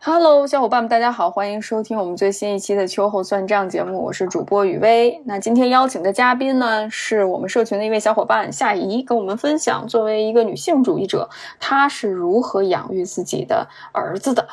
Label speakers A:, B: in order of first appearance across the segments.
A: Hello，小伙伴们，大家好，欢迎收听我们最新一期的秋后算账节目，我是主播雨薇。那今天邀请的嘉宾呢，是我们社群的一位小伙伴夏怡，跟我们分享作为一个女性主义者，她是如何养育自己的儿子的。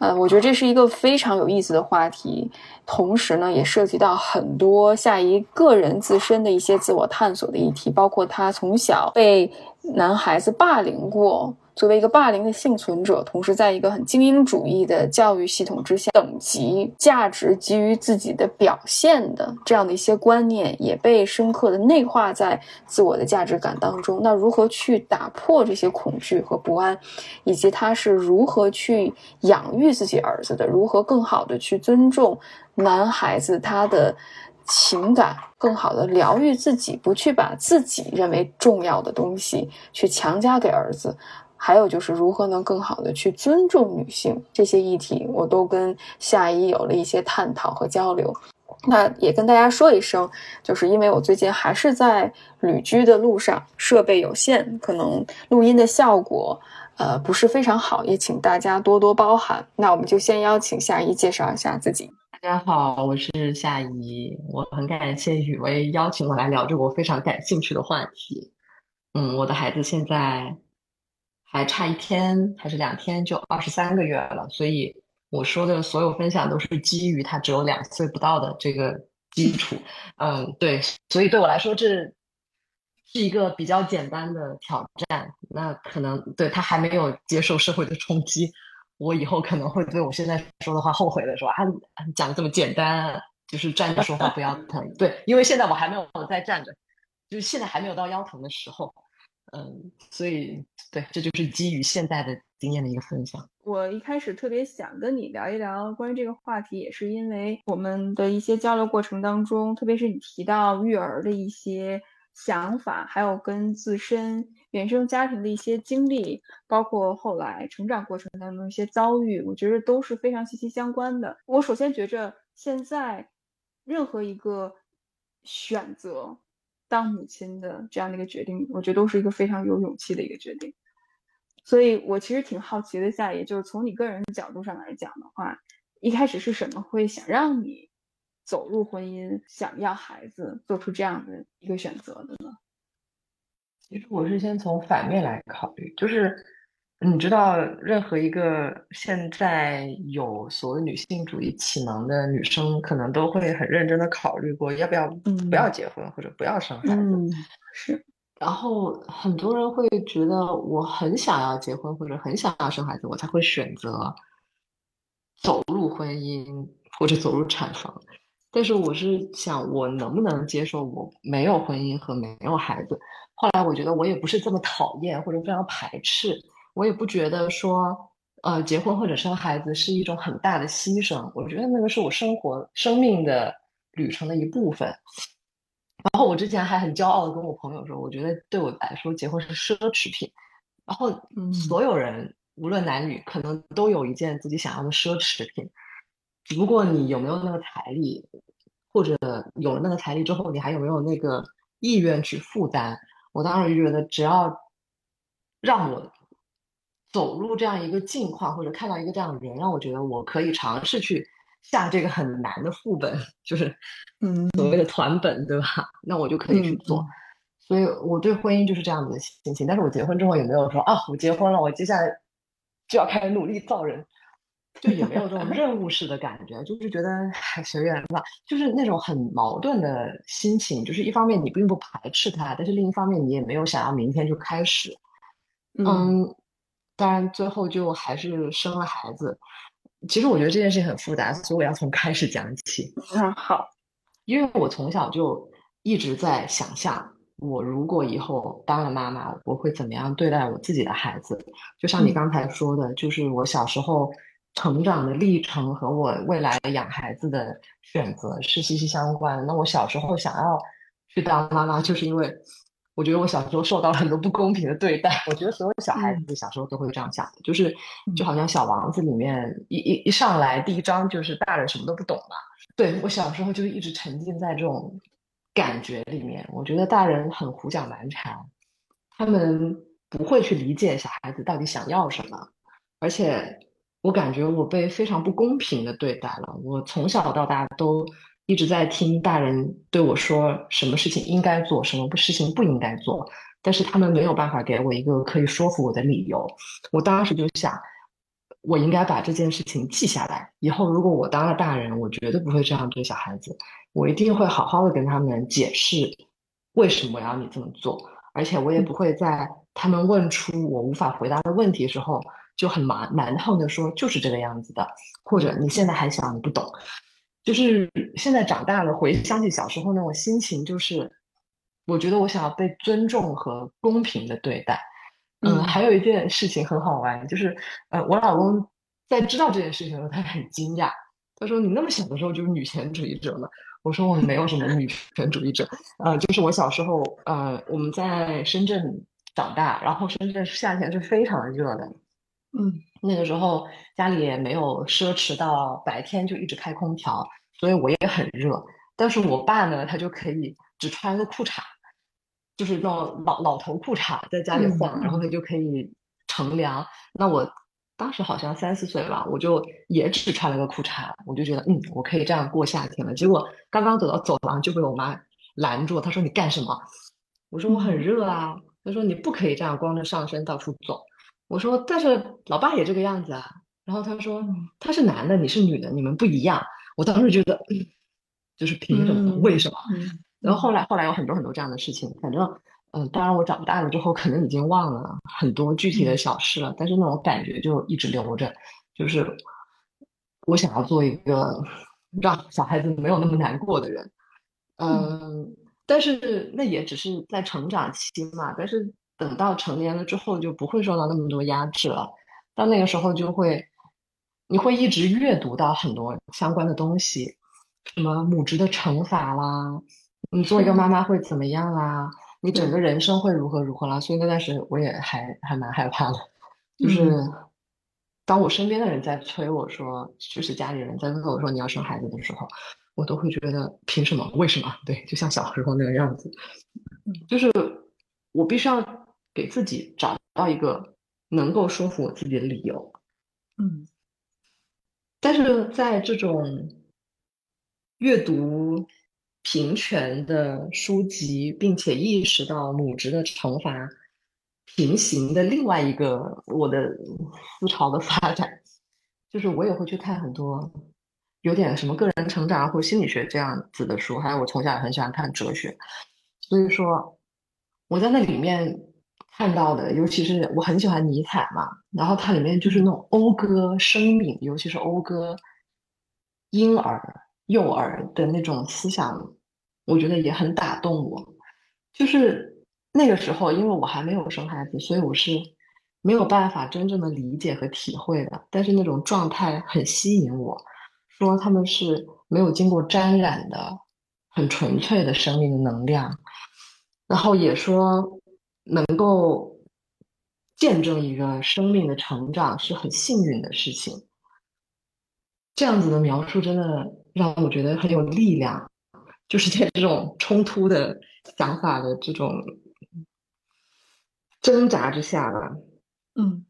A: 呃，我觉得这是一个非常有意思的话题，同时呢，也涉及到很多夏怡个人自身的一些自我探索的议题，包括她从小被男孩子霸凌过。作为一个霸凌的幸存者，同时在一个很精英主义的教育系统之下，等级价值基于自己的表现的这样的一些观念，也被深刻的内化在自我的价值感当中。那如何去打破这些恐惧和不安，以及他是如何去养育自己儿子的？如何更好的去尊重男孩子他的情感，更好的疗愈自己，不去把自己认为重要的东西去强加给儿子？还有就是如何能更好的去尊重女性这些议题，我都跟夏一有了一些探讨和交流。那也跟大家说一声，就是因为我最近还是在旅居的路上，设备有限，可能录音的效果呃不是非常好，也请大家多多包涵。那我们就先邀请夏一介绍一下自己。
B: 大家好，我是夏一，我很感谢雨薇邀请我来聊这个我非常感兴趣的话题。嗯，我的孩子现在。还差一天还是两天就二十三个月了，所以我说的所有分享都是基于他只有两岁不到的这个基础。嗯，对，所以对我来说这是一个比较简单的挑战。那可能对他还没有接受社会的冲击，我以后可能会对我现在说的话后悔的，说啊，讲的这么简单，就是站着说话不腰疼。对，因为现在我还没有在站着，就是现在还没有到腰疼的时候。嗯，所以对，这就是基于现在的经验的一个分享。
A: 我一开始特别想跟你聊一聊关于这个话题，也是因为我们的一些交流过程当中，特别是你提到育儿的一些想法，还有跟自身原生家庭的一些经历，包括后来成长过程当中一些遭遇，我觉得都是非常息息相关的。我首先觉着，现在任何一个选择。当母亲的这样的一个决定，我觉得都是一个非常有勇气的一个决定。所以我其实挺好奇的，下也就是从你个人的角度上来讲的话，一开始是什么会想让你走入婚姻，想要孩子，做出这样的一个选择的呢？
B: 其实我是先从反面来考虑，就是。你知道，任何一个现在有所谓女性主义启蒙的女生，可能都会很认真的考虑过要不要不要结婚或者不要生孩子。
A: 是，
B: 然后很多人会觉得我很想要结婚或者很想要生孩子，我才会选择走入婚姻或者走入产房。但是我是想，我能不能接受我没有婚姻和没有孩子？后来我觉得我也不是这么讨厌或者非常排斥。我也不觉得说，呃，结婚或者生孩子是一种很大的牺牲。我觉得那个是我生活、生命的旅程的一部分。然后我之前还很骄傲的跟我朋友说，我觉得对我来说，结婚是奢侈品。然后，所有人无论男女，可能都有一件自己想要的奢侈品。只不过你有没有那个财力，或者有了那个财力之后，你还有没有那个意愿去负担？我当时就觉得，只要让我。走入这样一个境况，或者看到一个这样的人，让我觉得我可以尝试去下这个很难的副本，就是嗯所谓的团本，对吧？那我就可以去做。所以我对婚姻就是这样子的心情。但是我结婚之后也没有说啊，我结婚了，我接下来就要开始努力造人，就也没有这种任务式的感觉，就是觉得随缘吧。就是那种很矛盾的心情，就是一方面你并不排斥他，但是另一方面你也没有想要明天就开始，嗯。当然，最后就还是生了孩子。其实我觉得这件事情很复杂，所以我要从开始讲起。
A: 嗯，好。
B: 因为我从小就一直在想象，我如果以后当了妈妈，我会怎么样对待我自己的孩子。就像你刚才说的，就是我小时候成长的历程和我未来养孩子的选择是息息相关。那我小时候想要去当妈妈，就是因为。我觉得我小时候受到了很多不公平的对待。我觉得所有小孩子小时候都会这样想的，就是就好像小王子里面一一一上来第一章就是大人什么都不懂嘛。对我小时候就一直沉浸在这种感觉里面。我觉得大人很胡搅蛮缠，他们不会去理解小孩子到底想要什么，而且我感觉我被非常不公平的对待了。我从小到大都一直在听大人对我说什么事情应该做，什么不事情不应该做，但是他们没有办法给我一个可以说服我的理由。我当时就想，我应该把这件事情记下来，以后如果我当了大人，我绝对不会这样对小孩子，我一定会好好的跟他们解释为什么要你这么做，而且我也不会在他们问出我无法回答的问题时候。就很蛮蛮横的说，就是这个样子的，或者你现在还小，你不懂，就是现在长大了，回想起小时候那种心情，就是我觉得我想要被尊重和公平的对待。嗯，还有一件事情很好玩，就是呃，我老公在知道这件事情的时候，他很惊讶，他说：“你那么小的时候就是女权主义者吗？”我说：“我没有什么女权主义者，呃，就是我小时候，呃，我们在深圳长大，然后深圳夏天是非常热的。”
C: 嗯，
B: 那个时候家里也没有奢侈到白天就一直开空调，所以我也很热。但是我爸呢，他就可以只穿个裤衩，就是那种老老头裤衩在家里晃，然后他就可以乘凉。那我当时好像三四岁吧，我就也只穿了个裤衩，我就觉得嗯，我可以这样过夏天了。结果刚刚走到走廊就被我妈拦住，她说你干什么？我说我很热啊。她说你不可以这样光着上身到处走。我说，但是老爸也这个样子啊。然后他说，他是男的，你是女的，你们不一样。我当时觉得，就是凭什么？为什么？然后后来，后来有很多很多这样的事情。反正，嗯，当然我长大了之后，可能已经忘了很多具体的小事了。但是那种感觉就一直留着，就是我想要做一个让小孩子没有那么难过的人。嗯，但是那也只是在成长期嘛。但是。等到成年了之后，就不会受到那么多压制了。到那个时候，就会你会一直阅读到很多相关的东西，什么母职的惩罚啦，你做一个妈妈会怎么样啦，你整个人生会如何如何啦。所以那段时间我也还还蛮害怕的。就是当我身边的人在催我说，就是家里人在问我说你要生孩子的时候，我都会觉得凭什么？为什么？对，就像小时候那个样子，就是我必须要。给自己找到一个能够说服我自己的理由，
C: 嗯，
B: 但是在这种阅读平权的书籍，并且意识到母职的惩罚平行的另外一个我的思潮的发展，就是我也会去看很多有点什么个人成长或心理学这样子的书，还有我从小也很喜欢看哲学，所以说我在那里面。看到的，尤其是我很喜欢尼采嘛，然后它里面就是那种讴歌生命，尤其是讴歌婴儿、幼儿的那种思想，我觉得也很打动我。就是那个时候，因为我还没有生孩子，所以我是没有办法真正的理解和体会的。但是那种状态很吸引我，说他们是没有经过沾染的、很纯粹的生命能量，然后也说。能够见证一个生命的成长是很幸运的事情。这样子的描述真的让我觉得很有力量。就是在这种冲突的想法的这种挣扎之下吧，
C: 嗯，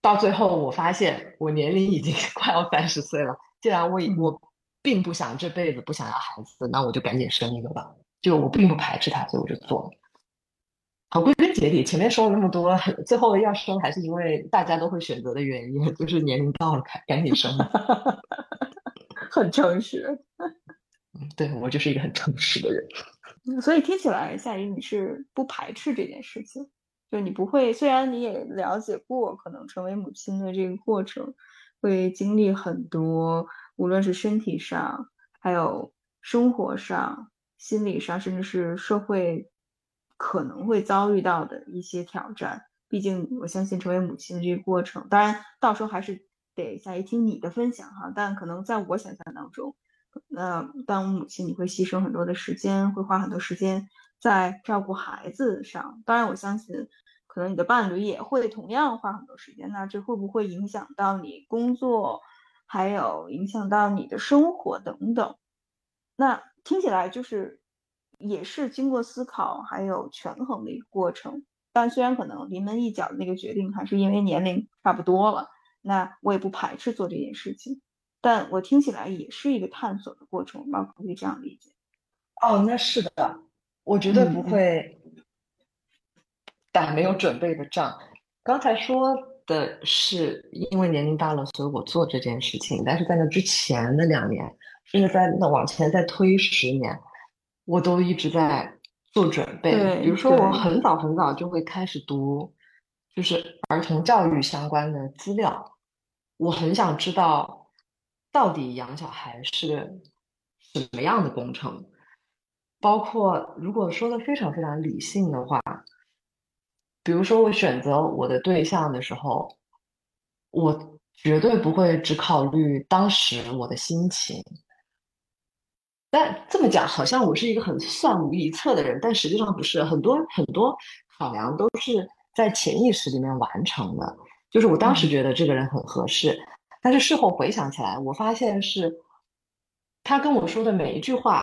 B: 到最后我发现我年龄已经快要三十岁了。既然我我并不想这辈子不想要孩子，那我就赶紧生一个吧。就我并不排斥他，所以我就做了。好，归根结底，前面说了那么多，最后要生还是因为大家都会选择的原因，就是年龄到了，赶赶紧生。
C: 很诚实，
B: 嗯，对我就是一个很诚实的人。
C: 所以听起来，夏雨你是不排斥这件事情，就你不会，虽然你也了解过，可能成为母亲的这个过程会经历很多，无论是身体上，还有生活上、心理上，甚至是社会。可能会遭遇到的一些挑战，毕竟我相信成为母亲的这个过程，当然到时候还是得再听你的分享哈。但可能在我想象当中，那当母亲你会牺牲很多的时间，会花很多时间在照顾孩子上。当然我相信，可能你的伴侣也会同样花很多时间。那这会不会影响到你工作，还有影响到你的生活等等？那听起来就是。也是经过思考还有权衡的一个过程，但虽然可能临门一脚的那个决定还是因为年龄差不多了，那我也不排斥做这件事情。但我听起来也是一个探索的过程，吧，可以这样理解。
B: 哦，那是的，我绝对不会打没有准备的仗。刚才说的是因为年龄大了，所以我做这件事情。但是在那之前的两年，甚至在那往前再推十年，我都一直在做准备。比如说，我很早很早就会开始读，就是儿童教育相关的资料。我很想知道，到底养小孩是什么样的工程。包括如果说的非常非常理性的话，比如说我选择我的对象的时候，我绝对不会只考虑当时我的心情。但这么讲，好像我是一个很算无一策的人，但实际上不是。很多很多考量都是在潜意识里面完成的。就是我当时觉得这个人很合适，但是事后回想起来，我发现是他跟我说的每一句话。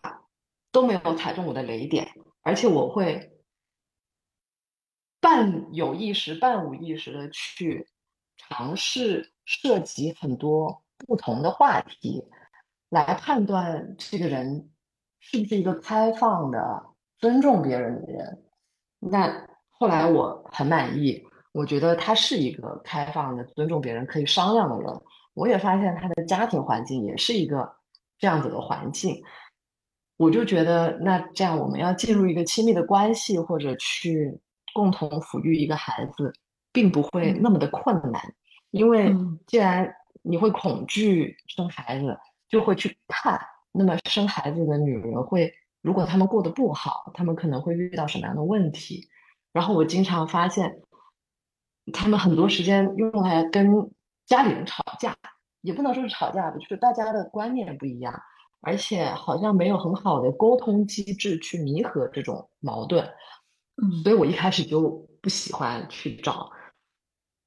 B: 都没有踩中我的雷点，而且我会半有意识、半无意识的去尝试涉及很多不同的话题，来判断这个人是不是一个开放的、尊重别人的人。那后来我很满意，我觉得他是一个开放的、尊重别人、可以商量的人。我也发现他的家庭环境也是一个这样子的环境。我就觉得，那这样我们要进入一个亲密的关系，或者去共同抚育一个孩子，并不会那么的困难。因为既然你会恐惧生孩子，就会去看，那么生孩子的女人会，如果她们过得不好，她们可能会遇到什么样的问题。然后我经常发现，他们很多时间用来跟家里人吵架，也不能说是吵架吧，就是大家的观念不一样。而且好像没有很好的沟通机制去弥合这种矛盾，
C: 嗯，
B: 所以我一开始就不喜欢去找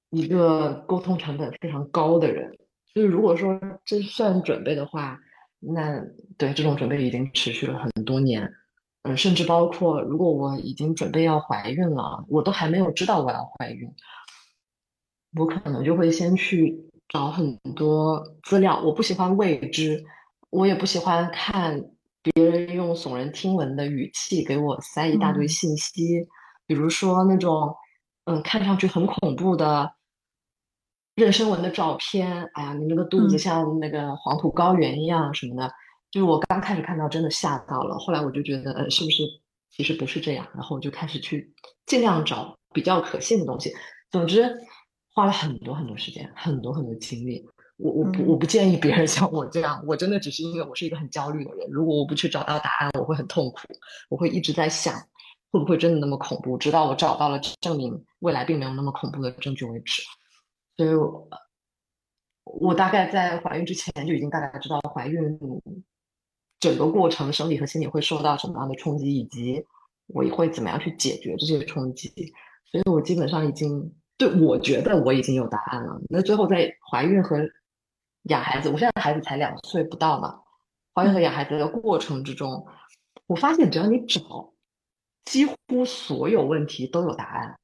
B: 一个沟通成本非常高的人。就是如果说这算准备的话，那对这种准备已经持续了很多年，嗯，甚至包括如果我已经准备要怀孕了，我都还没有知道我要怀孕，我可能就会先去找很多资料。我不喜欢未知。我也不喜欢看别人用耸人听闻的语气给我塞一大堆信息，比如说那种嗯看上去很恐怖的妊娠纹的照片，哎呀，你那个肚子像那个黄土高原一样什么的，就是我刚开始看到真的吓到了，后来我就觉得呃是不是其实不是这样，然后我就开始去尽量找比较可信的东西，总之花了很多很多时间，很多很多精力。我我不我不建议别人像我这样，我真的只是因为我是一个很焦虑的人。如果我不去找到答案，我会很痛苦，我会一直在想会不会真的那么恐怖，直到我找到了证明未来并没有那么恐怖的证据为止。所以，我我大概在怀孕之前就已经大概知道怀孕整个过程生理和心理会受到什么样的冲击，以及我会怎么样去解决这些冲击。所以我基本上已经对我觉得我已经有答案了。那最后在怀孕和养孩子，我现在孩子才两岁不到嘛。怀孕和养孩子的过程之中，我发现只要你找，几乎所有问题都有答案。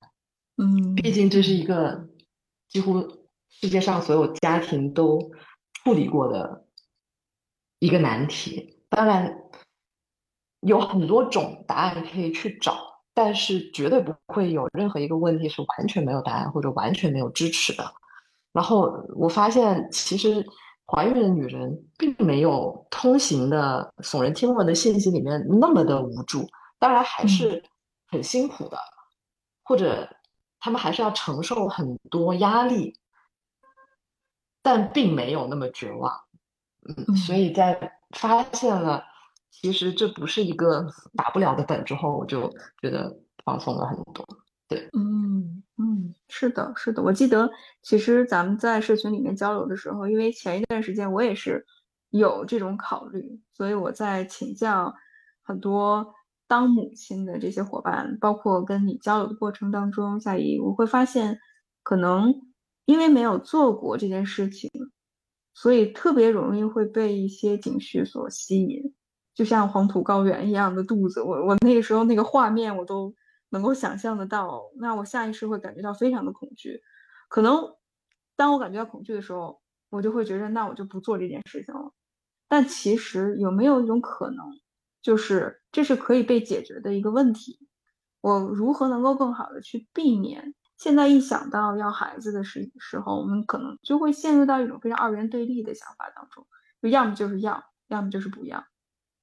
C: 嗯，
B: 毕竟这是一个几乎世界上所有家庭都处理过的一个难题。当然，有很多种答案可以去找，但是绝对不会有任何一个问题是完全没有答案或者完全没有支持的。然后我发现，其实怀孕的女人并没有通行的耸人听闻的信息里面那么的无助，当然还是很辛苦的，或者她们还是要承受很多压力，但并没有那么绝望。嗯，所以在发现了其实这不是一个打不了的本之后，我就觉得放松了很多。对，
C: 嗯嗯，是的，是的。我记得其实咱们在社群里面交流的时候，因为前一段时间我也是有这种考虑，所以我在请教很多当母亲的这些伙伴，包括跟你交流的过程当中，夏怡，我会发现，可能因为没有做过这件事情，所以特别容易会被一些情绪所吸引，就像黄土高原一样的肚子，我我那个时候那个画面我都。能够想象得到，那我下意识会感觉到非常的恐惧，可能当我感觉到恐惧的时候，我就会觉得那我就不做这件事情了。但其实有没有一种可能，就是这是可以被解决的一个问题？我如何能够更好的去避免？现在一想到要孩子的时时候，我们可能就会陷入到一种非常二元对立的想法当中，就要么就是要，要么就是不要。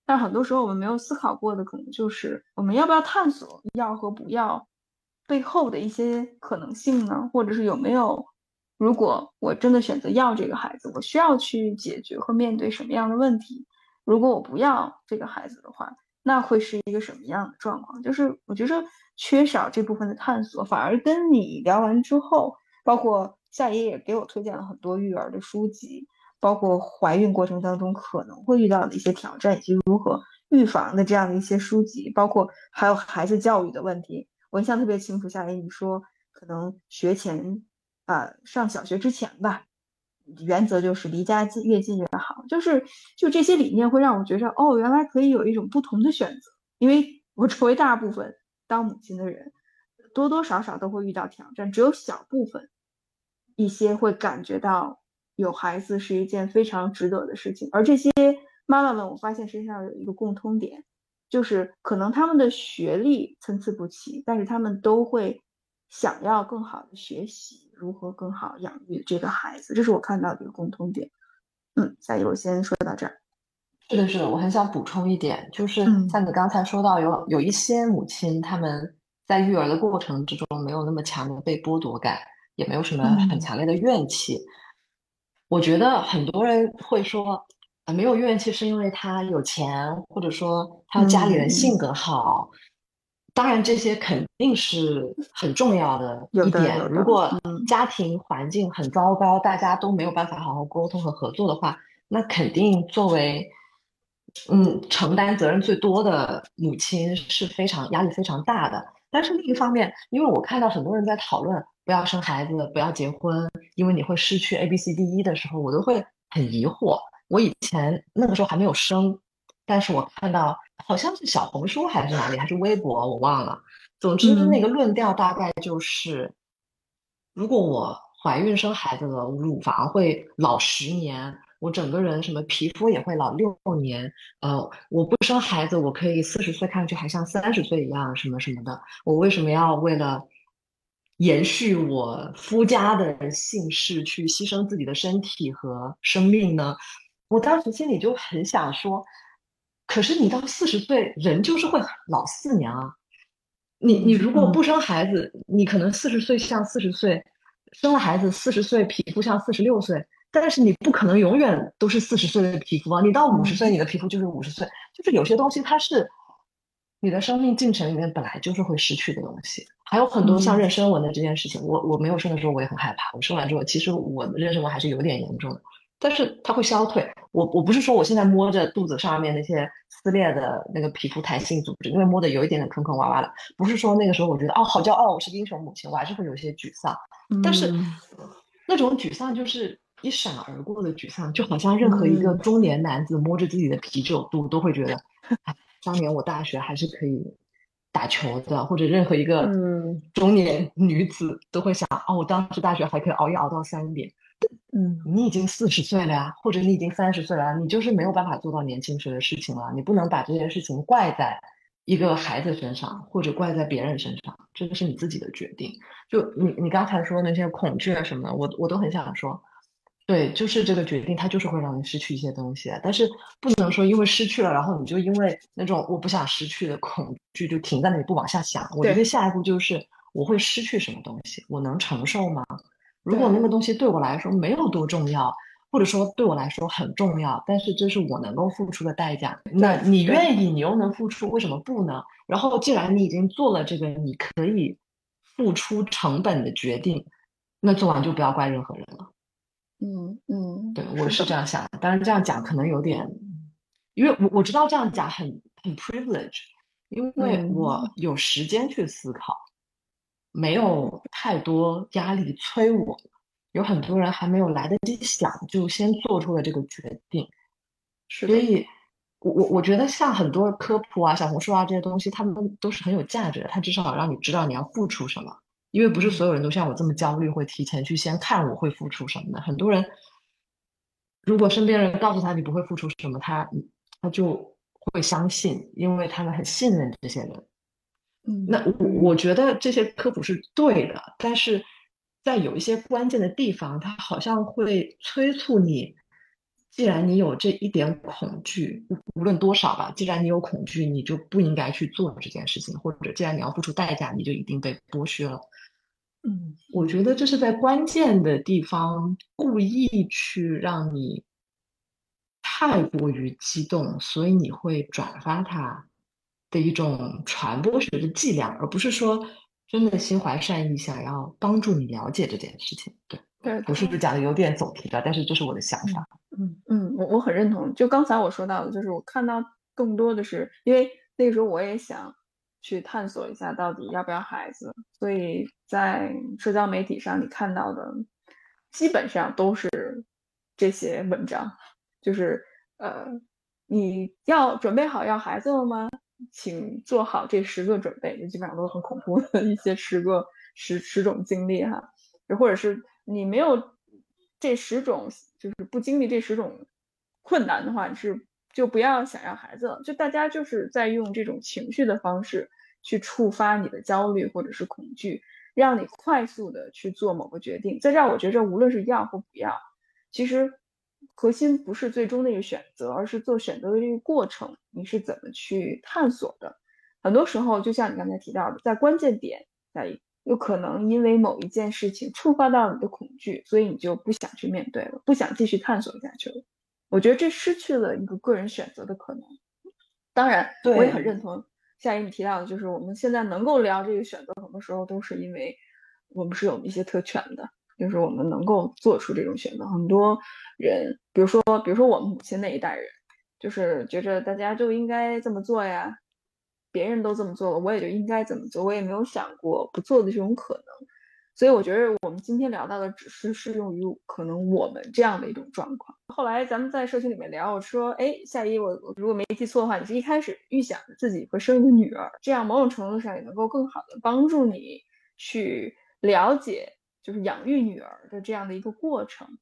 C: 但很多时候我们没有思考过的，可能就是我们要不要探索要和不要背后的一些可能性呢？或者是有没有，如果我真的选择要这个孩子，我需要去解决和面对什么样的问题？如果我不要这个孩子的话，那会是一个什么样的状况？就是我觉得缺少这部分的探索，反而跟你聊完之后，包括夏爷也给我推荐了很多育儿的书籍，包括怀孕过程当中可能会遇到的一些挑战以及如何预防的这样的一些书籍，包括还有孩子教育的问题，我印象特别清楚。夏爷你说可能学前啊，上小学之前吧。原则就是离家近越近越好，就是就这些理念会让我觉着哦，原来可以有一种不同的选择。因为我周围大部分当母亲的人，多多少少都会遇到挑战，只有小部分一些会感觉到有孩子是一件非常值得的事情。而这些妈妈们，我发现身上有一个共通点，就是可能他们的学历参差不齐，但是他们都会想要更好的学习。如何更好养育这个孩子，这是我看到的一个共通点。嗯，下一我先说到这儿。
B: 是的，是的，我很想补充一点，就是像你刚才说到，有有一些母亲，他们在育儿的过程之中没有那么强的被剥夺感，也没有什么很强烈的怨气。我觉得很多人会说，啊，没有怨气是因为他有钱，或者说他家里人性格好。当然，这些肯定是很重要的一点。如果家庭环境很糟糕，大家都没有办法好好沟通和合作的话，那肯定作为嗯承担责任最多的母亲是非常压力非常大的。但是另一方面，因为我看到很多人在讨论不要生孩子、不要结婚，因为你会失去 A B C D E 的时候，我都会很疑惑。我以前那个时候还没有生。但是我看到好像是小红书还是哪里还是微博，我忘了。总之那个论调大概就是，如果我怀孕生孩子了，乳房会老十年，我整个人什么皮肤也会老六年。呃，我不生孩子，我可以四十岁看上去还像三十岁一样，什么什么的。我为什么要为了延续我夫家的姓氏去牺牲自己的身体和生命呢？我当时心里就很想说。可是你到四十岁，人就是会老四年啊。你你如果不生孩子，你可能四十岁像四十岁，生了孩子四十岁皮肤像四十六岁，但是你不可能永远都是四十岁的皮肤啊。你到五十岁，你的皮肤就是五十岁，就是有些东西它是你的生命进程里面本来就是会失去的东西。还有很多像妊娠纹的这件事情，我我没有生的时候我也很害怕，我生完之后其实我的妊娠纹还是有点严重的。但是它会消退。我我不是说我现在摸着肚子上面那些撕裂的那个皮肤弹性组织，因为摸的有一点点坑坑洼洼的，不是说那个时候我觉得哦好骄傲，我是英雄母亲，我还是会有些沮丧。但是那种沮丧就是一闪而过的沮丧，就好像任何一个中年男子摸着自己的啤酒肚都会觉得，当年我大学还是可以打球的，或者任何一个中年女子都会想，哦，我当时大学还可以熬夜熬到三点。嗯，你已经四十岁了呀，或者你已经三十岁了，你就是没有办法做到年轻时的事情了。你不能把这件事情怪在一个孩子身上，或者怪在别人身上，这个是你自己的决定。就你你刚才说那些恐惧啊什么的，我我都很想说，对，就是这个决定，它就是会让你失去一些东西。但是不能说因为失去了，然后你就因为那种我不想失去的恐惧就停在那里不往下想。我觉得下一步就是我会失去什么东西，我能承受吗？如果那个东西对我来说没有多重要，或者说对我来说很重要，但是这是我能够付出的代价，那你愿意，你又能付出，为什么不呢？然后既然你已经做了这个你可以付出成本的决定，那做完就不要怪任何人了。
C: 嗯嗯，
B: 对，我是这样想的。当然这样讲可能有点，因为我我知道这样讲很很 privilege，因为我有时间去思考。没有太多压力催我，有很多人还没有来得及想，就先做出了这个决定。所以，我我我觉得像很多科普啊、小红书啊这些东西，他们都是很有价值的。他至少让你知道你要付出什么，因为不是所有人都像我这么焦虑，会提前去先看我会付出什么的。很多人如果身边人告诉他你不会付出什么，他他就会相信，因为他们很信任这些人。
C: 嗯，
B: 那我我觉得这些科普是对的，但是在有一些关键的地方，它好像会催促你。既然你有这一点恐惧，无论多少吧，既然你有恐惧，你就不应该去做这件事情，或者既然你要付出代价，你就一定被剥削了。
C: 嗯，
B: 我觉得这是在关键的地方故意去让你太过于激动，所以你会转发它的一种传播学的伎俩，而不是说真的心怀善意，想要帮助你了解这件事情。对。
C: 对，
B: 我是不是讲的有点走题了？但是这是我的想法。
C: 嗯嗯，我我很认同。就刚才我说到的，就是我看到更多的是，因为那个时候我也想去探索一下到底要不要孩子，所以在社交媒体上你看到的基本上都是这些文章，就是呃，你要准备好要孩子了吗？请做好这十个准备，就基本上都是很恐怖的一些十个十十种经历哈，或者是。你没有这十种，就是不经历这十种困难的话，你是就不要想要孩子了。就大家就是在用这种情绪的方式去触发你的焦虑或者是恐惧，让你快速的去做某个决定。在这儿，我觉着无论是要或不要，其实核心不是最终的一个选择，而是做选择的这个过程，你是怎么去探索的。很多时候，就像你刚才提到的，在关键点在。有可能因为某一件事情触发到你的恐惧，所以你就不想去面对了，不想继续探索下去了。我觉得这失去了一个个人选择的可能。当然，我也很认同夏一你提到的，就是我们现在能够聊这个选择，很多时候都是因为我们是有一些特权的，就是我们能够做出这种选择。很多人，比如说，比如说我们母亲那一代人，就是觉着大家就应该这么做呀。别人都这么做了，我也就应该这么做。我也没有想过不做的这种可能，所以我觉得我们今天聊到的只是适用于可能我们这样的一种状况。后来咱们在社群里面聊，我说，哎，夏一，我我如果没记错的话，你是一开始预想自己会生一个女儿，这样某种程度上也能够更好的帮助你去了解，就是养育女儿的这样的一个过程。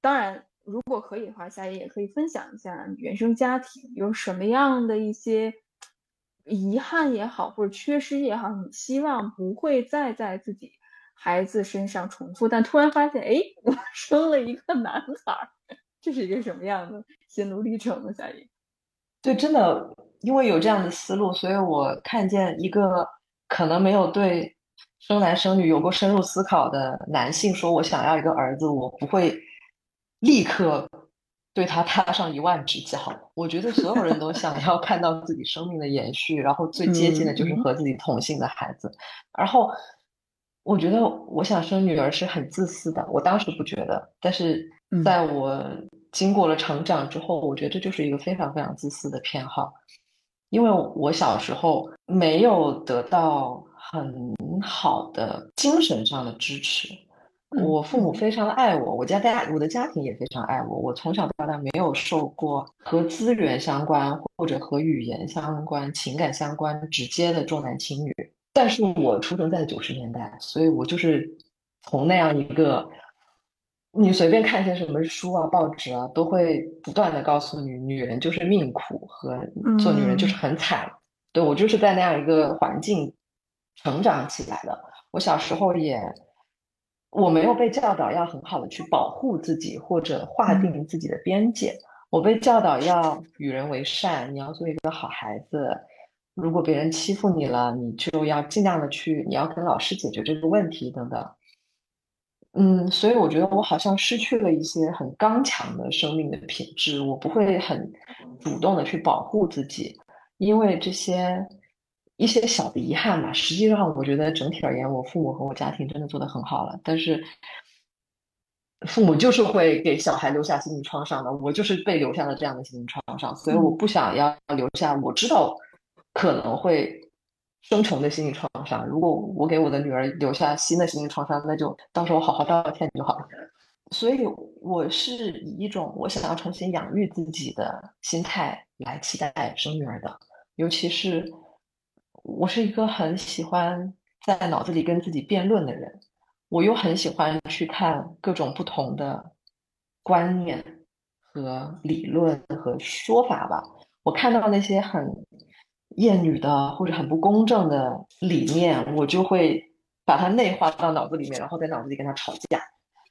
C: 当然，如果可以的话，夏一也可以分享一下原生家庭有什么样的一些。遗憾也好，或者缺失也好，你希望不会再在自己孩子身上重复，但突然发现，哎，我 生了一个男孩，这是一个什么样的心路历程呢？夏雨，
B: 对，真的，因为有这样的思路，所以我看见一个可能没有对生男生女有过深入思考的男性说：“我想要一个儿子，我不会立刻。”对他踏上一万只脚，我觉得所有人都想要看到自己生命的延续，然后最接近的就是和自己同性的孩子。然后，我觉得我想生女儿是很自私的，我当时不觉得，但是在我经过了成长之后，我觉得这就是一个非常非常自私的偏好，因为我小时候没有得到很好的精神上的支持。我父母非常的爱我，我家家我的家庭也非常爱我。我从小到大没有受过和资源相关或者和语言相关、情感相关直接的重男轻女。但是我出生在九十年代，所以我就是从那样一个，你随便看些什么书啊、报纸啊，都会不断的告诉你，女人就是命苦和做女人就是很惨。对我就是在那样一个环境成长起来的。我小时候也。我没有被教导要很好的去保护自己或者划定自己的边界，我被教导要与人为善，你要做一个好孩子。如果别人欺负你了，你就要尽量的去，你要跟老师解决这个问题等等。嗯，所以我觉得我好像失去了一些很刚强的生命的品质，我不会很主动的去保护自己，因为这些。一些小的遗憾吧，实际上我觉得整体而言，我父母和我家庭真的做得很好了。但是，父母就是会给小孩留下心理创伤的，我就是被留下了这样的心理创伤，所以我不想要留下我知道可能会生成的心理创伤。如果我给我的女儿留下新的心理创伤，那就到时候好好道歉就好了。所以，我是以一种我想要重新养育自己的心态来期待生女儿的，尤其是。我是一个很喜欢在脑子里跟自己辩论的人，我又很喜欢去看各种不同的观念和理论和说法吧。我看到那些很厌女的或者很不公正的理念，我就会把它内化到脑子里面，然后在脑子里跟他吵架。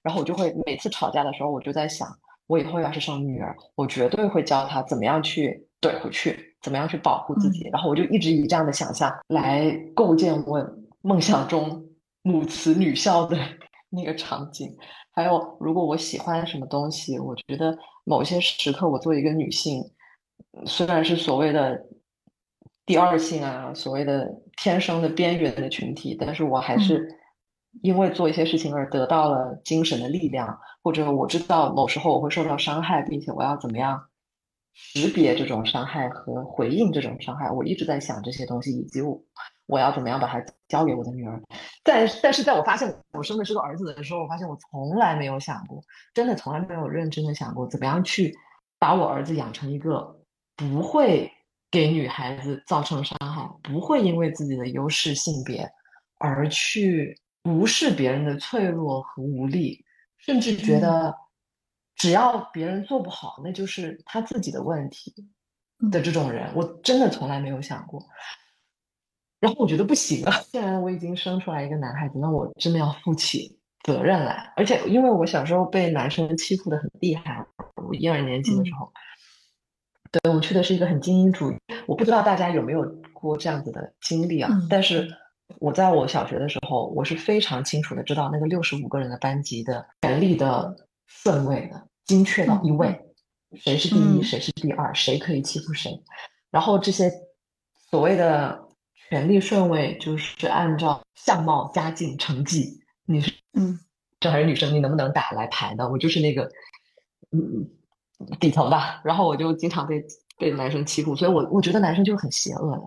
B: 然后我就会每次吵架的时候，我就在想，我以后要是生女儿，我绝对会教她怎么样去怼回去，怎么样去保护自己。然后我就一直以这样的想象来构建我梦想中母慈女孝的 那个场景。还有，如果我喜欢什么东西，我觉得某些时刻，我作为一个女性，虽然是所谓的第二性啊，所谓的天生的边缘的群体，但是我还是。因为做一些事情而得到了精神的力量，或者我知道某时候我会受到伤害，并且我要怎么样识别这种伤害和回应这种伤害，我一直在想这些东西，以及我我要怎么样把它交给我的女儿。但但是在我发现我生的是个儿子的时候，我发现我从来没有想过，真的从来没有认真的想过怎么样去把我儿子养成一个不会给女孩子造成伤害，不会因为自己的优势性别而去。无视别人的脆弱和无力，甚至觉得只要别人做不好，那就是他自己的问题的这种人，我真的从来没有想过。然后我觉得不行啊，既然我已经生出来一个男孩子，那我真的要负起责任来。而且因为我小时候被男生欺负的很厉害，我一二年级的时候，对我去的是一个很精英主义，我不知道大家有没有过这样子的经历啊，但是。我在我小学的时候，我是非常清楚的知道那个六十五个人的班级的权力的顺位的，精确到一位，谁是第一，谁是第二，谁可以欺负谁。然后这些所谓的权力顺位，就是按照相貌、家境、成绩，你是嗯，这还是女生，你能不能打来排的。我就是那个嗯底层的，然后我就经常被被男生欺负，所以我我觉得男生就是很邪恶的。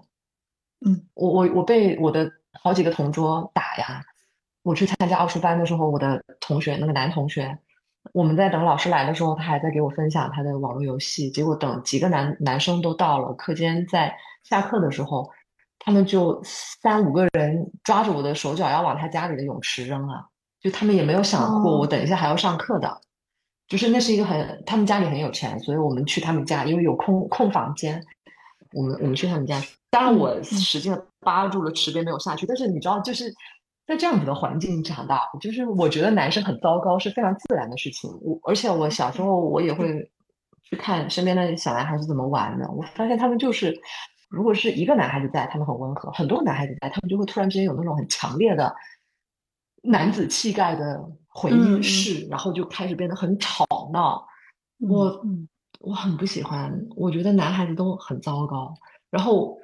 B: 嗯，我我我被我的。好几个同桌打呀！我去参加奥数班的时候，我的同学那个男同学，我们在等老师来的时候，他还在给我分享他的网络游戏。结果等几个男男生都到了课间，在下课的时候，他们就三五个人抓着我的手脚要往他家里的泳池扔啊！就他们也没有想过我等一下还要上课的，就是那是一个很他们家里很有钱，所以我们去他们家，因为有空空房间，我们我们去他们家。当然，我使劲扒住了池边没有下去。但是你知道，就是在这样子的环境长大，就是我觉得男生很糟糕是非常自然的事情。我而且我小时候我也会去看身边的小男孩是怎么玩的。我发现他们就是，如果是一个男孩子在，他们很温和；很多男孩子在，他们就会突然之间有那种很强烈的男子气概的回应式，然后就开始变得很吵闹。我我很不喜欢，我觉得男孩子都很糟糕。然后。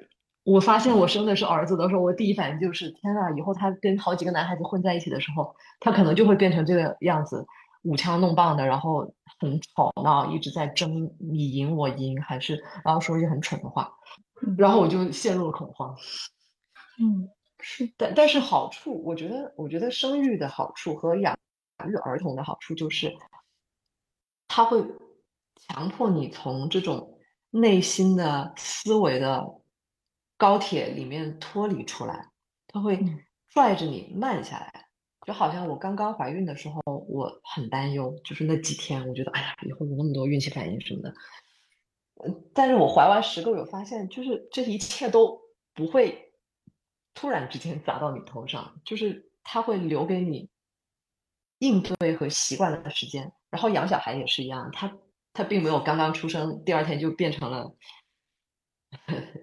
B: 我发现我生的是儿子的时候，我第一反应就是天呐，以后他跟好几个男孩子混在一起的时候，他可能就会变成这个样子，舞枪弄棒的，然后很吵闹，一直在争你赢我赢，还是然后说一些很蠢的话，然后我就陷入了恐慌。
C: 嗯，是，
B: 但但是好处，我觉得，我觉得生育的好处和养育儿童的好处就是，他会强迫你从这种内心的思维的。高铁里面脱离出来，它会拽着你慢下来，就好像我刚刚怀孕的时候，我很担忧，就是那几天，我觉得哎呀，以后有那么多孕期反应什么的。嗯，但是我怀完十个月，发现就是这一切都不会突然之间砸到你头上，就是他会留给你应对和习惯的时间。然后养小孩也是一样，他他并没有刚刚出生第二天就变成了。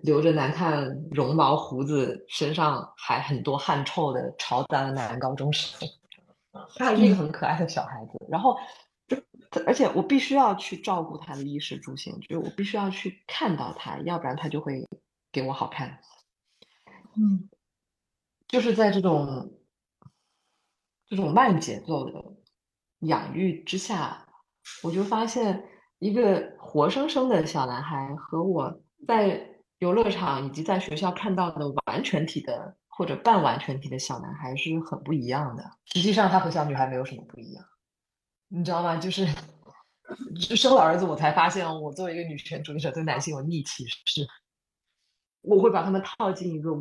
B: 留着难看绒毛胡子，身上还很多汗臭的潮脏的男高中生，他还是一个很可爱的小孩子。然后，就而且我必须要去照顾他的衣食住行，就是我必须要去看到他，要不然他就会给我好看。
C: 嗯，
B: 就是在这种这种慢节奏的养育之下，我就发现一个活生生的小男孩和我。在游乐场以及在学校看到的完全体的或者半完全体的小男孩是很不一样的。实际上，他和小女孩没有什么不一样，你知道吗？就是生了儿子，我才发现，我作为一个女权主义者，对男性有逆歧视。我会把他们套进一个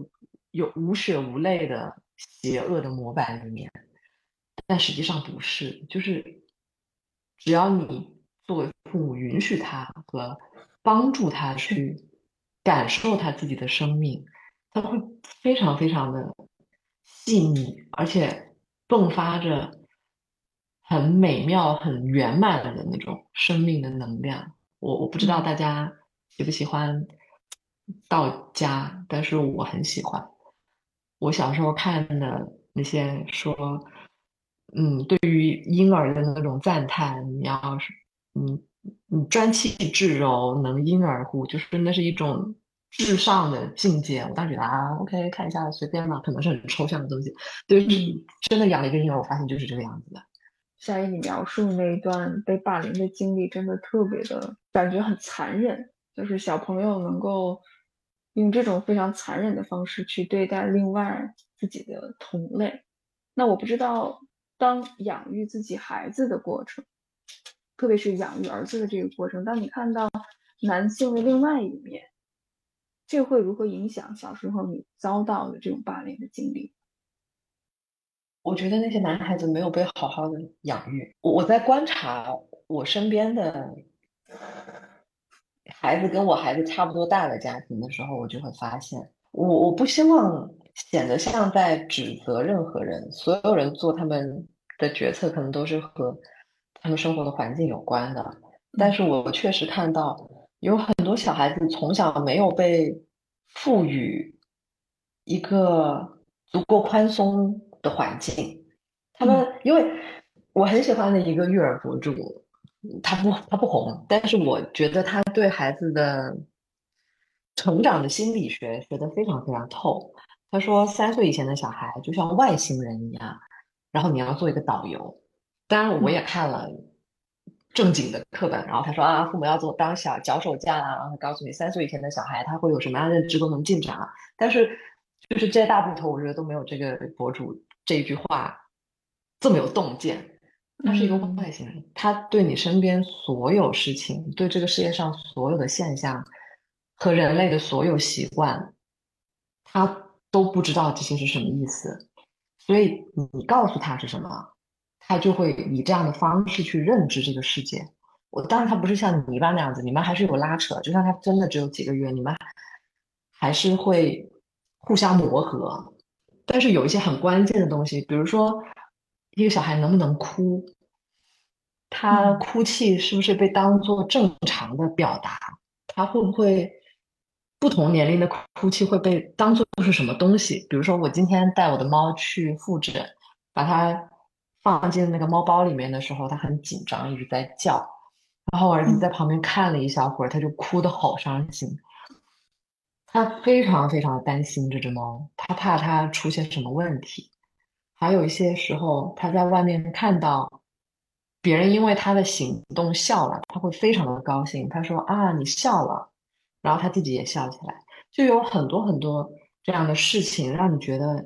B: 有无血无泪的邪恶的模板里面，但实际上不是。就是只要你作为父母允许他和帮助他去感受他自己的生命，他会非常非常的细腻，而且迸发着很美妙、很圆满的那种生命的能量。我我不知道大家喜不喜欢道家，但是我很喜欢。我小时候看的那些说，嗯，对于婴儿的那种赞叹，你要是，嗯，你专气致柔，能婴儿乎，就是那是一种至上的境界。我当时觉得啊，OK，看一下随便嘛，可能是很抽象的东西。对，真的养了一个婴儿，我发现就是这个样子的。
C: 夏一，你描述那一段被霸凌的经历，真的特别的感觉很残忍，就是小朋友能够。用这种非常残忍的方式去对待另外自己的同类，那我不知道，当养育自己孩子的过程，特别是养育儿子的这个过程，当你看到男性的另外一面，这会如何影响小时候你遭到的这种霸凌的经历？
B: 我觉得那些男孩子没有被好好的养育。我我在观察我身边的。孩子跟我孩子差不多大的家庭的时候，我就会发现，我我不希望显得像在指责任何人。所有人做他们的决策，可能都是和他们生活的环境有关的。但是我确实看到有很多小孩子从小没有被赋予一个足够宽松的环境。他们因为我很喜欢的一个育儿博主。他不，他不红，但是我觉得他对孩子的成长的心理学学得非常非常透。他说，三岁以前的小孩就像外星人一样，然后你要做一个导游。当然，我也看了正经的课本，然后他说啊，父母要做当小脚手架啊，然后告诉你三岁以前的小孩他会有什么样的认知功能进展啊。但是，就是这些大部头，我觉得都没有这个博主这一句话这么有洞见。他是一个外星人，他对你身边所有事情，对这个世界上所有的现象和人类的所有习惯，他都不知道这些是什么意思。所以你告诉他是什么，他就会以这样的方式去认知这个世界。我当然他不是像你一般那样子，你们还是有拉扯，就像他真的只有几个月，你们还是会互相磨合。但是有一些很关键的东西，比如说。一个小孩能不能哭？他哭泣是不是被当做正常的表达？他会不会不同年龄的哭泣会被当做是什么东西？比如说，我今天带我的猫去复诊，把它放进那个猫包里面的时候，它很紧张，一直在叫。然后我儿子在旁边看了一小会儿，他就哭得好伤心。他非常非常担心这只猫，他怕它出现什么问题。还有一些时候，他在外面看到别人因为他的行动笑了，他会非常的高兴。他说：“啊，你笑了。”然后他自己也笑起来。就有很多很多这样的事情，让你觉得，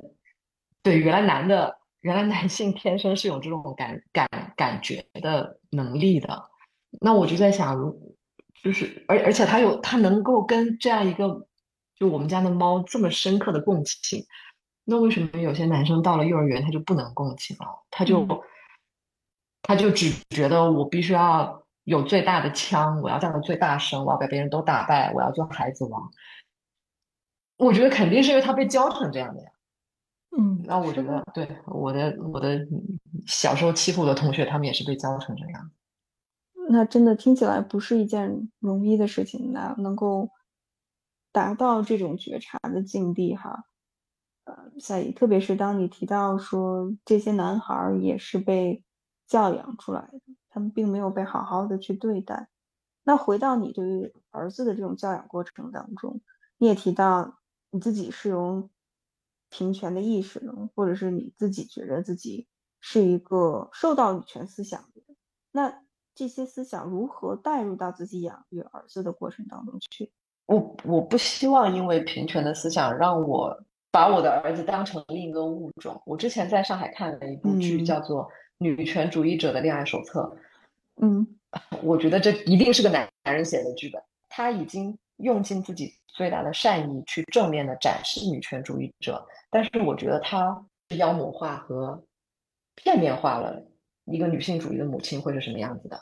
B: 对，原来男的，原来男性天生是有这种感感感觉的能力的。那我就在想，如就是而而且他有他能够跟这样一个，就我们家的猫这么深刻的共情。那为什么有些男生到了幼儿园他就不能共情了？他就他就只觉得我必须要有最大的枪，我要叫的最大声，我要把别人都打败，我要做孩子王。我觉得肯定是因为他被教成这样的呀。
C: 嗯，
B: 那我觉得对我的我的小时候欺负我的同学，他们也是被教成这样。
C: 那真的听起来不是一件容易的事情，那能够达到这种觉察的境地哈。呃，在特别是当你提到说这些男孩也是被教养出来的，他们并没有被好好的去对待。那回到你对于儿子的这种教养过程当中，你也提到你自己是有平权的意识呢，或者是你自己觉得自己是一个受到女权思想的。那这些思想如何带入到自己养育儿子的过程当中去？
B: 我我不希望因为平权的思想让我。把我的儿子当成另一个物种。我之前在上海看了一部剧，叫做《女权主义者的恋爱手册》。
C: 嗯，
B: 我觉得这一定是个男男人写的剧本。他已经用尽自己最大的善意去正面的展示女权主义者，但是我觉得他妖魔化和片面化了一个女性主义的母亲会是什么样子的。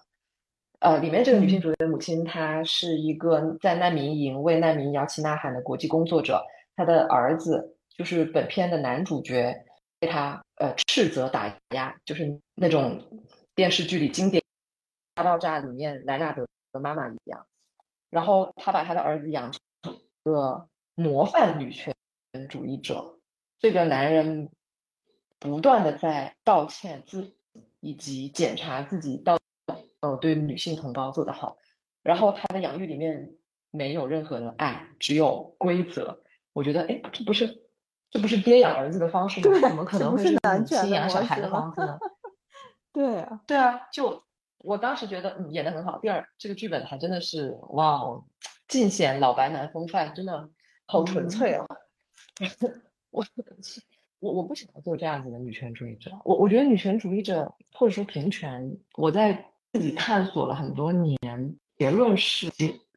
B: 呃，里面这个女性主义的母亲，她是一个在难民营为难民摇旗呐喊的国际工作者。她的儿子就是本片的男主角，被她呃斥责打压，就是那种电视剧里经典《大爆炸》里面莱纳德的妈妈一样。然后他把他的儿子养成一个模范女权主义者。这个男人不断的在道歉自以及检查自己到。呃，对女性同胞做得好，然后他的养育里面没有任何的爱，只有规则。我觉得，哎，这不是这不是爹养儿子的方式吗？怎么可能会是母亲养小孩的方式呢？
C: 对啊，
B: 对啊，就我当时觉得演的很好。第二，这个剧本还真的是哇哦，尽显老白男风范，真的好纯粹啊！我我我不喜欢做这样子的女权主义者。我我觉得女权主义者或者说平权，我在。自己探索了很多年，结论是，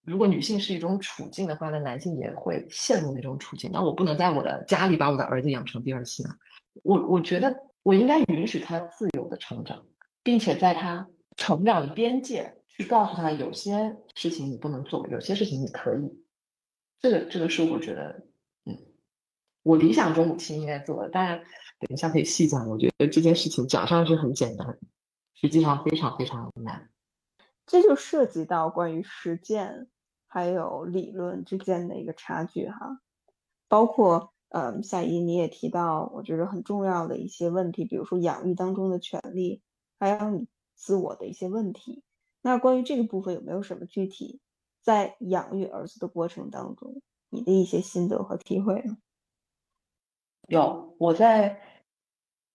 B: 如果女性是一种处境的话，那男性也会陷入那种处境。那我不能在我的家里把我的儿子养成第二性啊！我我觉得我应该允许他自由的成长，并且在他成长的边界去告诉他，有些事情你不能做，有些事情你可以。这个这个是我觉得，嗯，我理想中母亲应该做的。当然，等一下可以细讲。我觉得这件事情讲上去很简单。实际上非常非常难，
C: 这就涉及到关于实践还有理论之间的一个差距哈。包括，嗯，夏怡你也提到，我觉得很重要的一些问题，比如说养育当中的权利，还有你自我的一些问题。那关于这个部分，有没有什么具体在养育儿子的过程当中，你的一些心得和体会？
B: 有，我在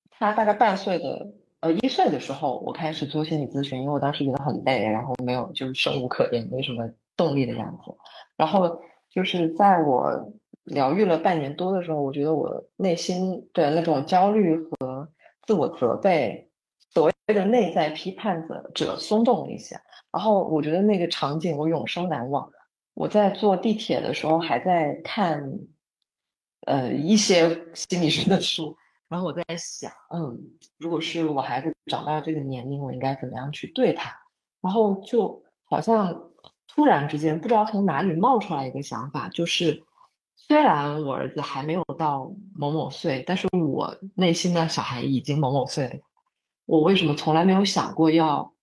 B: 他大概半岁的。呃，一岁的时候，我开始做心理咨询，因为我当时觉得很累，然后没有就是生无可恋，没什么动力的样子。然后就是在我疗愈了半年多的时候，我觉得我内心的那种焦虑和自我责备，的内在批判者者松动了一些。然后我觉得那个场景我永生难忘。我在坐地铁的时候还在看，呃，一些心理学的书。然后我在想，嗯，如果是我孩子长到这个年龄，我应该怎么样去对他？然后就好像突然之间，不知道从哪里冒出来一个想法，就是虽然我儿子还没有到某某岁，但是我内心的小孩已经某某岁了。我为什么从来没有想过要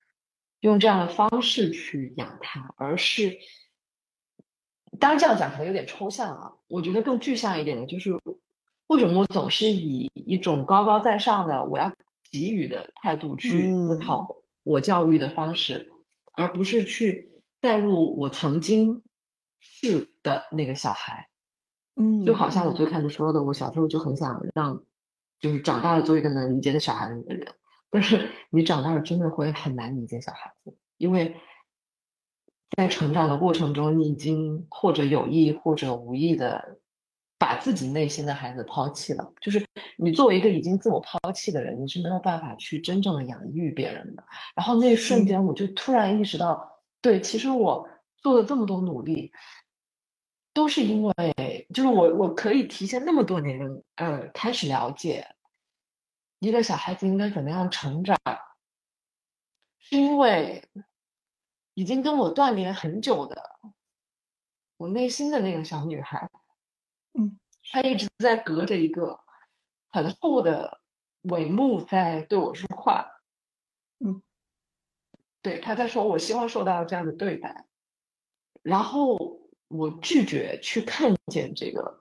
B: 用这样的方式去养他，而是当然这样讲可能有点抽象啊。我觉得更具象一点的就是。为什么我总是以一种高高在上的我要给予的态度去思考我教育的方式，而不是去带入我曾经是的那个小孩？
C: 嗯，
B: 就好像我最开始说的，我小时候就很想让，就是长大了做一个能理解的小孩子的人。但是你长大了真的会很难理解小孩子，因为在成长的过程中，你已经或者有意或者无意的。把自己内心的孩子抛弃了，就是你作为一个已经自我抛弃的人，你是没有办法去真正的养育别人的。然后那一瞬间，我就突然意识到，对，其实我做了这么多努力，都是因为，就是我我可以提前那么多年，呃，开始了解一个小孩子应该怎么样成长，是因为已经跟我断联很久的我内心的那个小女孩。
C: 嗯，
B: 她一直在隔着一个很厚的帷幕在对我说话。
C: 嗯，
B: 对，她在说，我希望受到这样的对待，然后我拒绝去看见这个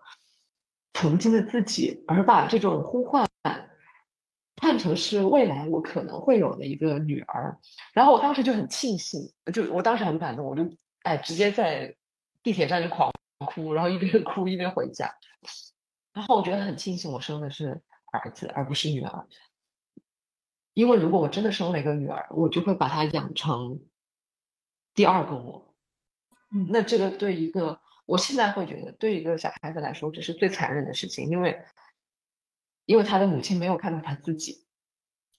B: 曾经的自己，而把这种呼唤看成是未来我可能会有的一个女儿。然后我当时就很庆幸，就我当时很感动，我就哎直接在地铁站就狂。哭，然后一边 哭一边回家，然后我觉得很庆幸我生的是儿子而不是女儿，因为如果我真的生了一个女儿，我就会把她养成第二个我，
C: 嗯，
B: 那这个对一个我现在会觉得对一个小孩子来说这是最残忍的事情，因为因为他的母亲没有看到他自己，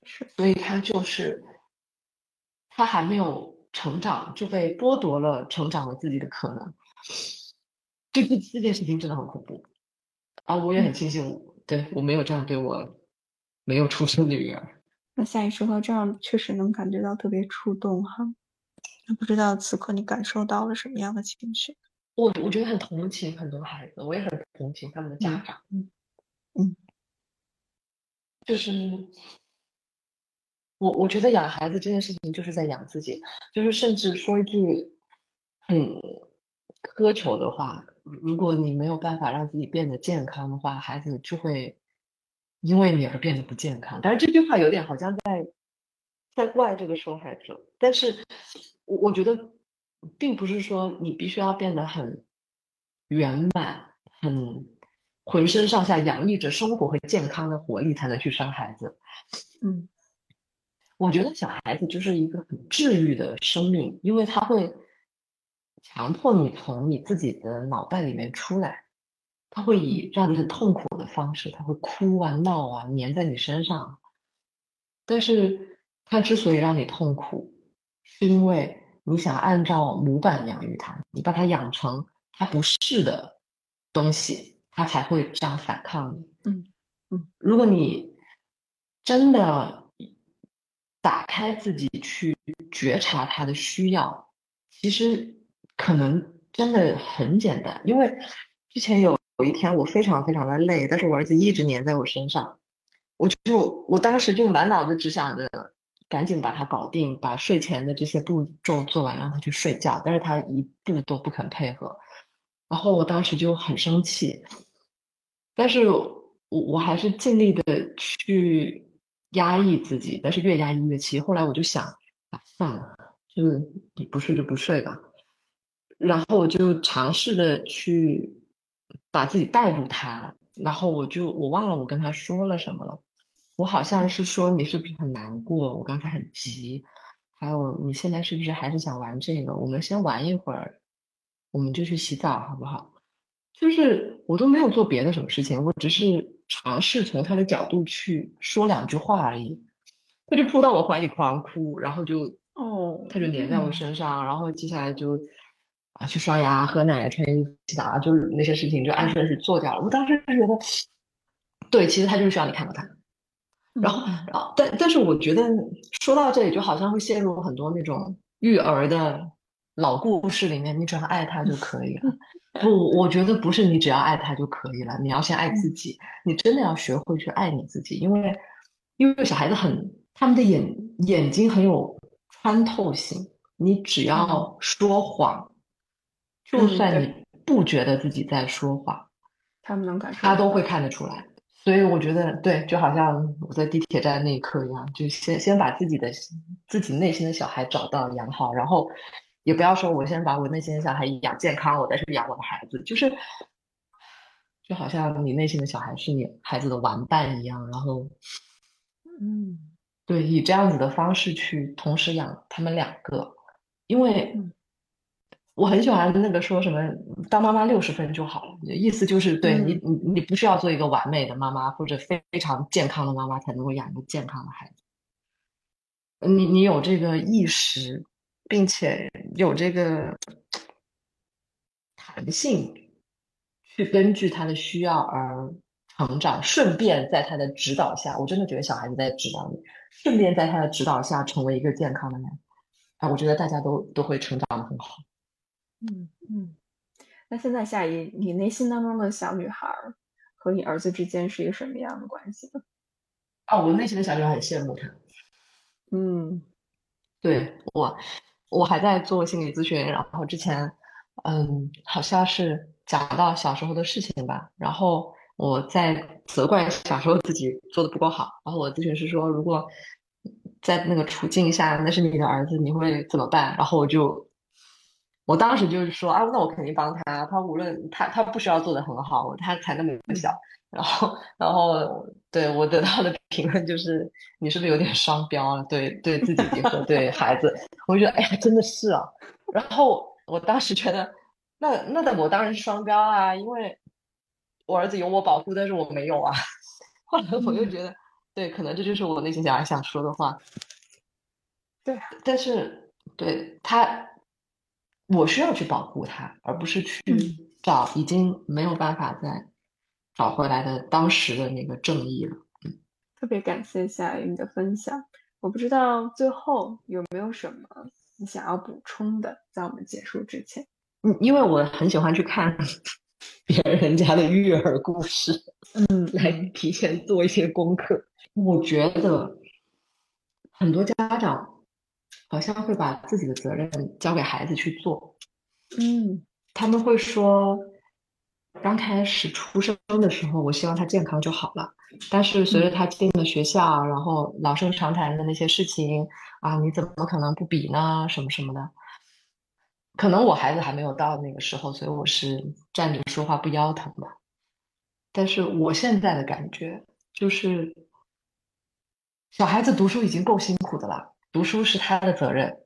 C: 是，
B: 所以他就是他还没有成长就被剥夺了成长了自己的可能。这这这件事情真的很恐怖啊！我也很庆幸，对我没有这样对我没有出生的女儿。
C: 那夏雨说到这样，确实能感觉到特别触动哈。那不知道此刻你感受到了什么样的情绪？
B: 我我觉得很同情很多孩子，我也很同情他们的家长。
C: 嗯嗯，
B: 就是我我觉得养孩子这件事情就是在养自己，就是甚至说一句很苛求的话，如果你没有办法让自己变得健康的话，孩子就会因为你而变得不健康。但是这句话有点好像在在怪这个受害者，但是我我觉得并不是说你必须要变得很圆满、很浑身上下洋溢着生活和健康的活力才能去生孩子。
C: 嗯，
B: 我觉得小孩子就是一个很治愈的生命，因为他会强迫你从你自己的脑袋里面出来，他会以让你很痛苦的方式，他会哭啊、闹啊、粘在你身上。但是，他之所以让你痛苦，是因为你想按照模板养育他，你把他养成他不是的东西，他才会这样反抗你。
C: 嗯嗯，
B: 如果你真的打开自己去觉察他的需要，其实可能真的很简单。因为之前有有一天我非常非常的累，但是我儿子一直黏在我身上，我就我当时就满脑子只想着赶紧把他搞定，把睡前的这些步骤做完，让他去睡觉。但是他一步都不肯配合，然后我当时就很生气，但是我我还是尽力的去。压抑自己，但是越压抑越气。后来我就想，算了，就是你不睡就不睡吧。然后我就尝试的去把自己带入他，然后我就我忘了我跟他说了什么了。我好像是说你是不是很难过？我刚才很急。还有你现在是不是还是想玩这个？我们先玩一会儿，我们就去洗澡好不好？就是我都没有做别的什么事情，我只是。尝试从他的角度去说两句话而已，他就扑到我怀里狂哭，然后就
C: 哦，
B: 他就黏在我身上，然后接下来就啊去刷牙、喝奶、穿衣服、洗澡，就是那些事情就按顺序做掉了。我当时就觉得，对，其实他就是需要你看到他。然后，但但是我觉得说到这里，就好像会陷入很多那种育儿的老故事里面，你只要爱他就可以了。不，我觉得不是你只要爱他就可以了，你要先爱自己。你真的要学会去爱你自己，因为因为小孩子很，他们的眼眼睛很有穿透性。你只要说谎，就算你不觉得自己在说谎，
C: 他们能感受，
B: 他都会看得出来。所以我觉得，对，就好像我在地铁站那一刻一样，就先先把自己的自己内心的小孩找到养好，然后。也不要说，我先把我内心的小孩养健康，我再去养我的孩子，就是，就好像你内心的小孩是你孩子的玩伴一样，然后，
C: 嗯，
B: 对，以这样子的方式去同时养他们两个，因为我很喜欢那个说什么当妈妈六十分就好了，意思就是对你，你你不需要做一个完美的妈妈或者非非常健康的妈妈才能够养一个健康的孩子，你你有这个意识。并且有这个弹性，去根据他的需要而成长，顺便在他的指导下，我真的觉得小孩子在指导你，顺便在他的指导下成为一个健康的人，啊，我觉得大家都都会成长的很好。
C: 嗯嗯，那现在夏怡，你内心当中的小女孩和你儿子之间是一个什么样的关系呢？
B: 啊，我内心的小女孩很羡慕他。
C: 嗯，
B: 对我。我还在做心理咨询，然后之前，嗯，好像是讲到小时候的事情吧，然后我在责怪小时候自己做的不够好，然后我咨询师说，如果在那个处境下那是你的儿子，你会怎么办？然后我就，我当时就是说，啊，那我肯定帮他，他无论他他不需要做的很好，他才那么小。然后，然后对我得到的评论就是，你是不是有点双标啊？对，对自己和对 孩子，我就觉得，哎呀，真的是啊。然后我当时觉得，那那我当然是双标啊，因为我儿子有我保护，但是我没有啊。后来我又觉得，对，可能这就是我内心想想说的话。
C: 对，
B: 但是对他，我需要去保护他，而不是去找已经没有办法在。找回来的当时的那个正义了，嗯，
C: 特别感谢夏雨你的分享。我不知道最后有没有什么你想要补充的，在我们结束之前。
B: 嗯，因为我很喜欢去看 别人家的育儿故事，嗯，来提前做一些功课。我觉得很多家长好像会把自己的责任交给孩子去做，
C: 嗯，
B: 他们会说。刚开始出生的时候，我希望他健康就好了。但是随着他进了学校，然后老生常谈的那些事情啊，你怎么可能不比呢？什么什么的。可能我孩子还没有到那个时候，所以我是站着说话不腰疼的。但是我现在的感觉就是，小孩子读书已经够辛苦的了，读书是他的责任，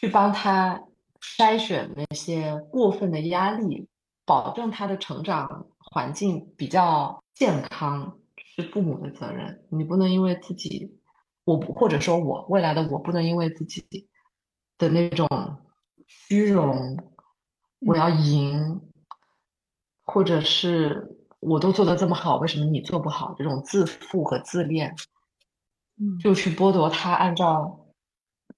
B: 去帮他筛选那些过分的压力。保证他的成长环境比较健康是父母的责任，你不能因为自己，我或者说我未来的我不能因为自己的那种虚荣，我要赢，或者是我都做的这么好，为什么你做不好？这种自负和自恋，就去剥夺他按照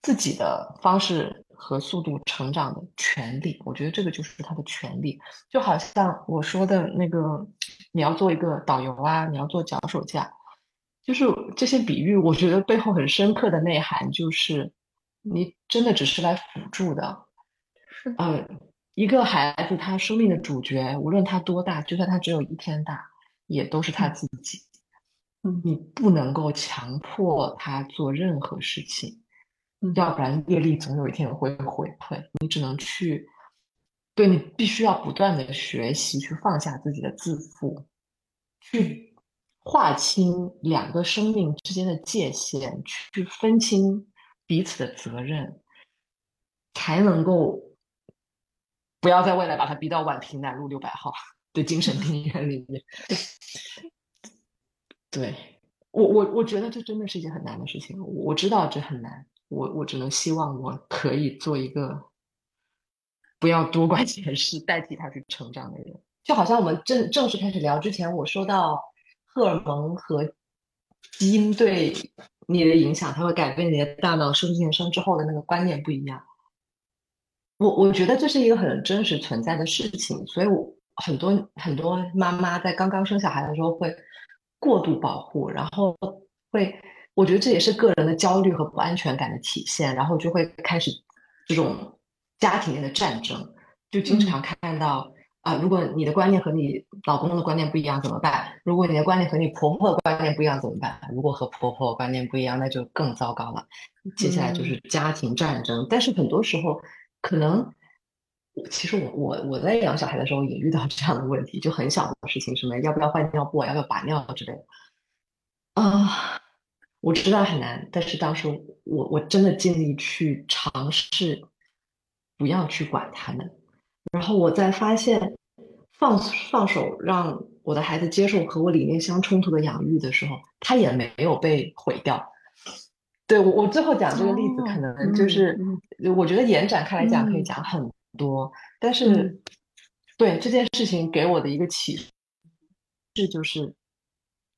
B: 自己的方式。和速度成长的权利，我觉得这个就是他的权利。就好像我说的那个，你要做一个导游啊，你要做脚手架，就是这些比喻，我觉得背后很深刻的内涵就是，你真的只是来辅助的。
C: 是，
B: 嗯，一个孩子他生命的主角，无论他多大，就算他只有一天大，也都是他自己。
C: 嗯，
B: 你不能够强迫他做任何事情。要不然业力总有一天会回馈，你只能去，对你必须要不断的学习，去放下自己的自负，去划清两个生命之间的界限，去分清彼此的责任，才能够不要在未来把他逼到宛平南路六百号的精神病院里面。对我，我我觉得这真的是一件很难的事情，我知道这很难。我我只能希望我可以做一个不要多管闲事，代替他去成长的人。就好像我们正正式开始聊之前，我说到荷尔蒙和基因对你的影响，它会改变你的大脑生进生之后的那个观念不一样。我我觉得这是一个很真实存在的事情，所以我很多很多妈妈在刚刚生小孩的时候会过度保护，然后会。我觉得这也是个人的焦虑和不安全感的体现，然后就会开始这种家庭内的战争，就经常看到啊，如果你的观念和你老公的观念不一样怎么办？如果你的观念和你婆婆的观念不一样怎么办？如果和婆婆观念不一样，那就更糟糕了。接下来就是家庭战争。但是很多时候，可能其实我我我在养小孩的时候也遇到这样的问题，就很小的事情，什么要不要换尿布，要不要把尿之类的啊。我知道很难，但是当时我我真的尽力去尝试，不要去管他们。然后我在发现放放手让我的孩子接受和我理念相冲突的养育的时候，他也没有被毁掉。对我我最后讲这个例子，可能就是我觉得延展开来讲可以讲很多，但是对这件事情给我的一个启示就是，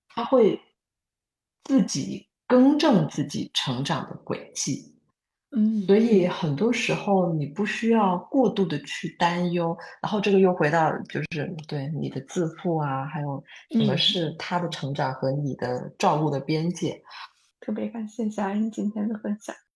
B: 他会自己。更正自己成长的轨迹，
C: 嗯，
B: 所以很多时候你不需要过度的去担忧，然后这个又回到就是对你的自负啊，还有什么是他的成长和你的照顾的边界。
C: 特别感谢小恩今天的分享。